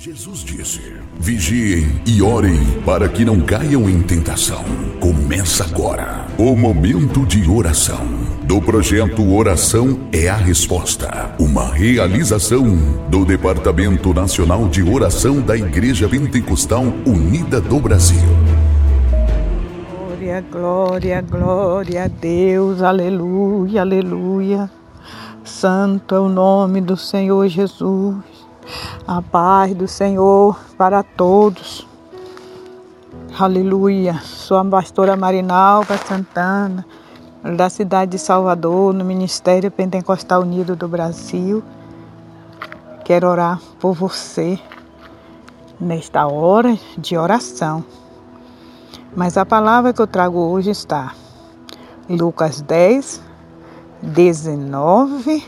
Jesus disse: Vigiem e orem para que não caiam em tentação. Começa agora o momento de oração do projeto Oração é a Resposta, uma realização do Departamento Nacional de Oração da Igreja Pentecostal Unida do Brasil. Glória, glória, glória a Deus, aleluia, aleluia. Santo é o nome do Senhor Jesus. A paz do Senhor para todos. Aleluia. Sou a pastora Marinalva Santana, da cidade de Salvador, no Ministério Pentecostal Unido do Brasil. Quero orar por você nesta hora de oração. Mas a palavra que eu trago hoje está Lucas 10, 19.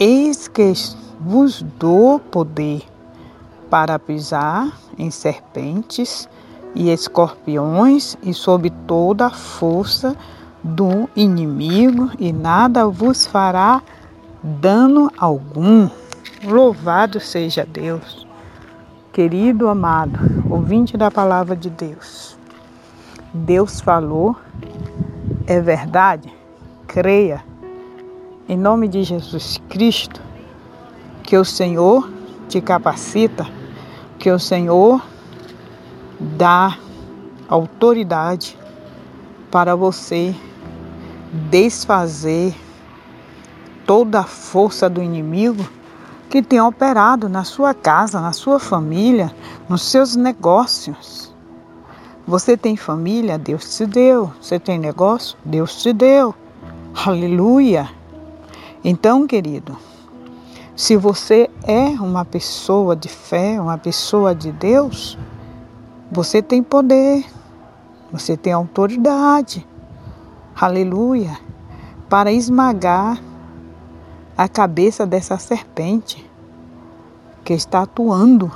Eis que vos dou poder para pisar em serpentes e escorpiões e sob toda a força do inimigo, e nada vos fará dano algum. Louvado seja Deus. Querido amado, ouvinte da palavra de Deus, Deus falou, é verdade? Creia. Em nome de Jesus Cristo, que o Senhor te capacita, que o Senhor dá autoridade para você desfazer toda a força do inimigo que tem operado na sua casa, na sua família, nos seus negócios. Você tem família? Deus te deu. Você tem negócio? Deus te deu. Aleluia. Então, querido, se você é uma pessoa de fé, uma pessoa de Deus, você tem poder, você tem autoridade, aleluia, para esmagar a cabeça dessa serpente que está atuando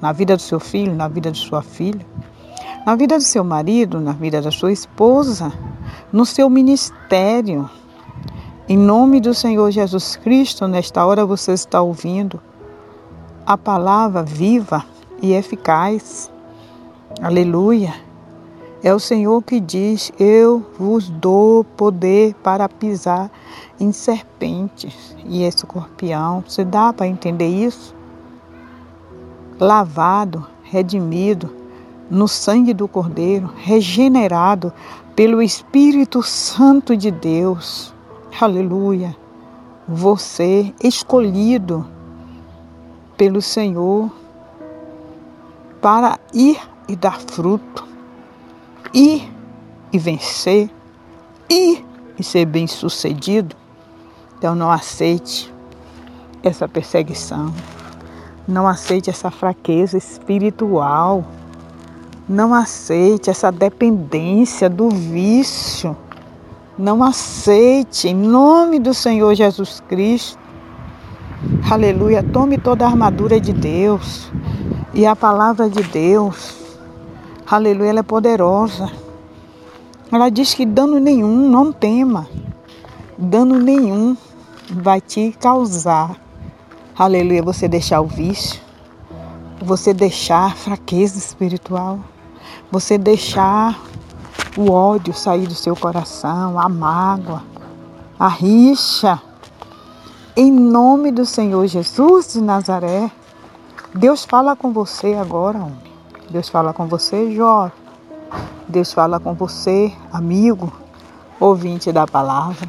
na vida do seu filho, na vida de sua filha, na vida do seu marido, na vida da sua esposa, no seu ministério. Em nome do Senhor Jesus Cristo, nesta hora você está ouvindo a palavra viva e eficaz. Aleluia. É o Senhor que diz: Eu vos dou poder para pisar em serpentes e escorpião. Você dá para entender isso? Lavado, redimido no sangue do Cordeiro, regenerado pelo Espírito Santo de Deus. Aleluia. Você escolhido pelo Senhor para ir e dar fruto, ir e vencer, ir e ser bem-sucedido. Então não aceite essa perseguição. Não aceite essa fraqueza espiritual. Não aceite essa dependência do vício não aceite, em nome do Senhor Jesus Cristo. Aleluia. Tome toda a armadura de Deus e a palavra de Deus. Aleluia. Ela é poderosa. Ela diz que dano nenhum, não tema. Dano nenhum vai te causar. Aleluia. Você deixar o vício. Você deixar a fraqueza espiritual. Você deixar o ódio sair do seu coração, a mágoa, a rixa. Em nome do Senhor Jesus de Nazaré, Deus fala com você agora, homem. Deus fala com você, jovem. Deus fala com você, amigo, ouvinte da palavra.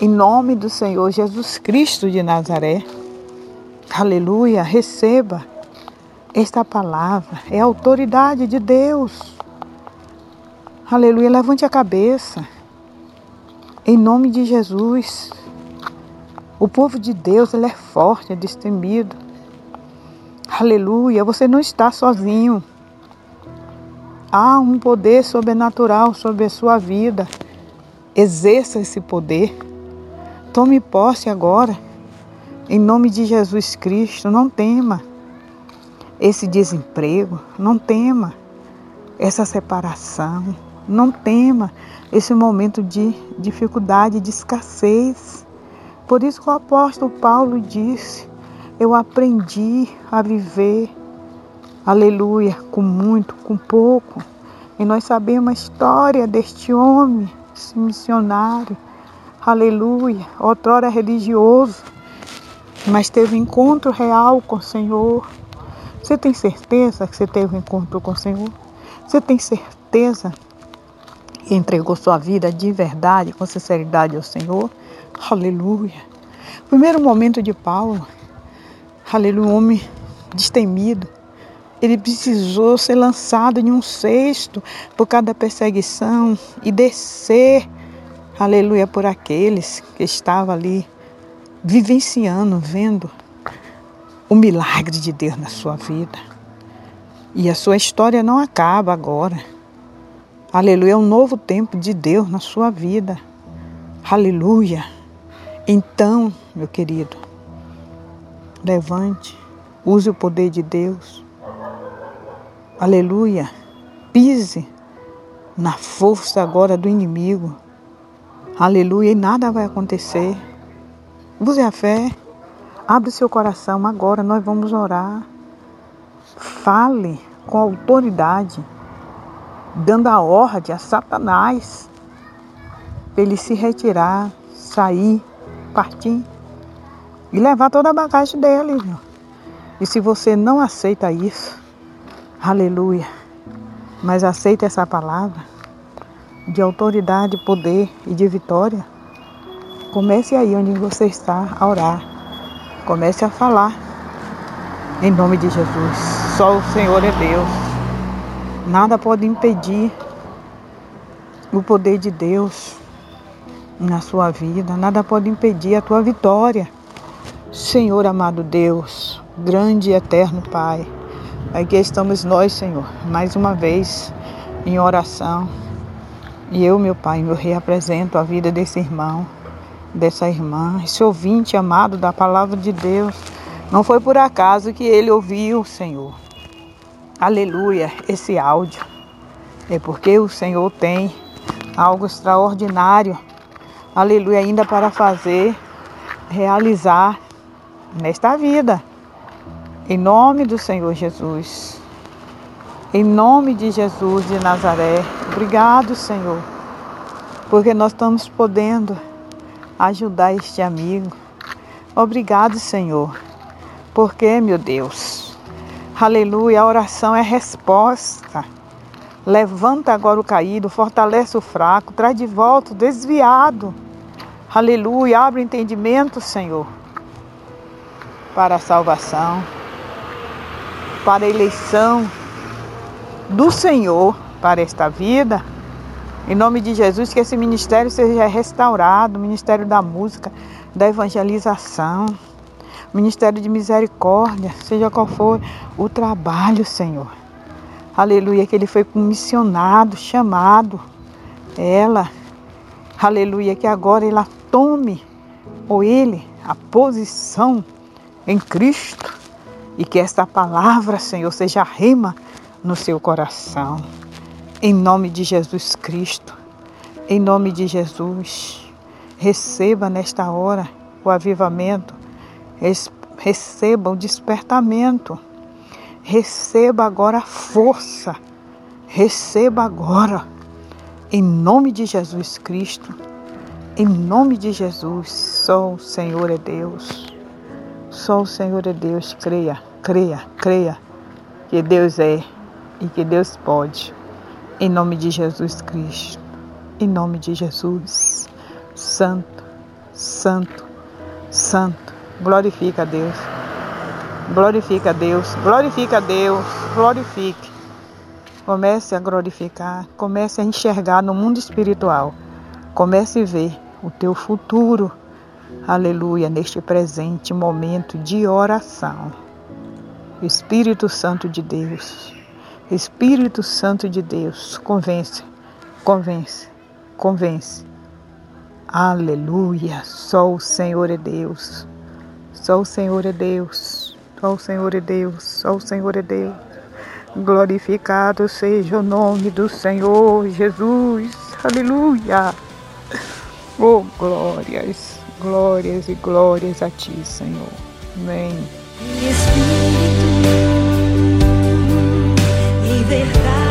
Em nome do Senhor Jesus Cristo de Nazaré. Aleluia, receba esta palavra. É a autoridade de Deus. Aleluia. Levante a cabeça. Em nome de Jesus. O povo de Deus, ele é forte, é destemido. Aleluia. Você não está sozinho. Há um poder sobrenatural sobre a sua vida. Exerça esse poder. Tome posse agora. Em nome de Jesus Cristo. Não tema esse desemprego. Não tema essa separação. Não tema esse momento de dificuldade, de escassez. Por isso que o apóstolo Paulo disse: eu aprendi a viver, aleluia, com muito, com pouco. E nós sabemos a história deste homem, esse missionário, aleluia, outrora religioso, mas teve encontro real com o Senhor. Você tem certeza que você teve um encontro com o Senhor? Você tem certeza que entregou sua vida de verdade, com sinceridade ao Senhor? Aleluia. Primeiro momento de Paulo, aleluia, um homem destemido. Ele precisou ser lançado em um cesto por cada perseguição e descer, aleluia, por aqueles que estavam ali vivenciando, vendo o milagre de Deus na sua vida. E a sua história não acaba agora. Aleluia, é um novo tempo de Deus na sua vida. Aleluia. Então, meu querido, levante, use o poder de Deus. Aleluia. Pise na força agora do inimigo. Aleluia. E nada vai acontecer. Use a fé. Abre seu coração agora. Nós vamos orar. Fale com autoridade, dando a ordem a Satanás para ele se retirar, sair partir e levar toda a bagagem dele. Viu? E se você não aceita isso, aleluia, mas aceita essa palavra de autoridade, poder e de vitória, comece aí onde você está a orar. Comece a falar. Em nome de Jesus. Só o Senhor é Deus. Nada pode impedir o poder de Deus na sua vida, nada pode impedir a tua vitória. Senhor amado Deus, grande e eterno Pai, aqui estamos nós, Senhor, mais uma vez em oração. E eu, meu Pai, eu reapresento a vida desse irmão, dessa irmã, esse ouvinte amado da palavra de Deus. Não foi por acaso que ele ouviu, Senhor. Aleluia, esse áudio. É porque o Senhor tem algo extraordinário aleluia, ainda para fazer, realizar nesta vida. Em nome do Senhor Jesus. Em nome de Jesus de Nazaré. Obrigado, Senhor, porque nós estamos podendo ajudar este amigo. Obrigado, Senhor, porque, meu Deus, aleluia, a oração é resposta. Levanta agora o caído, fortalece o fraco, traz de volta o desviado. Aleluia, abre o entendimento, Senhor, para a salvação, para a eleição do Senhor para esta vida. Em nome de Jesus, que esse ministério seja restaurado, o ministério da música, da evangelização, ministério de misericórdia, seja qual for o trabalho, Senhor. Aleluia, que ele foi comissionado, chamado, ela, aleluia, que agora ela tome, ou ele, a posição em Cristo. E que esta palavra, Senhor, seja rema no seu coração. Em nome de Jesus Cristo, em nome de Jesus, receba nesta hora o avivamento, receba o despertamento Receba agora a força. Receba agora. Em nome de Jesus Cristo. Em nome de Jesus. Só o Senhor é Deus. Só o Senhor é Deus. Creia, creia, creia que Deus é e que Deus pode. Em nome de Jesus Cristo. Em nome de Jesus. Santo, Santo, Santo. Glorifica a Deus. Glorifica a Deus, glorifica a Deus, glorifique. Comece a glorificar, comece a enxergar no mundo espiritual. Comece a ver o teu futuro. Aleluia, neste presente momento de oração. Espírito Santo de Deus, Espírito Santo de Deus, convence, convence, convence. Aleluia, só o Senhor é Deus, só o Senhor é Deus. Só o Senhor é Deus, só o Senhor é Deus. Glorificado seja o nome do Senhor Jesus. Aleluia. Oh, glórias, glórias e glórias a ti, Senhor. Amém. Espírito, em verdade.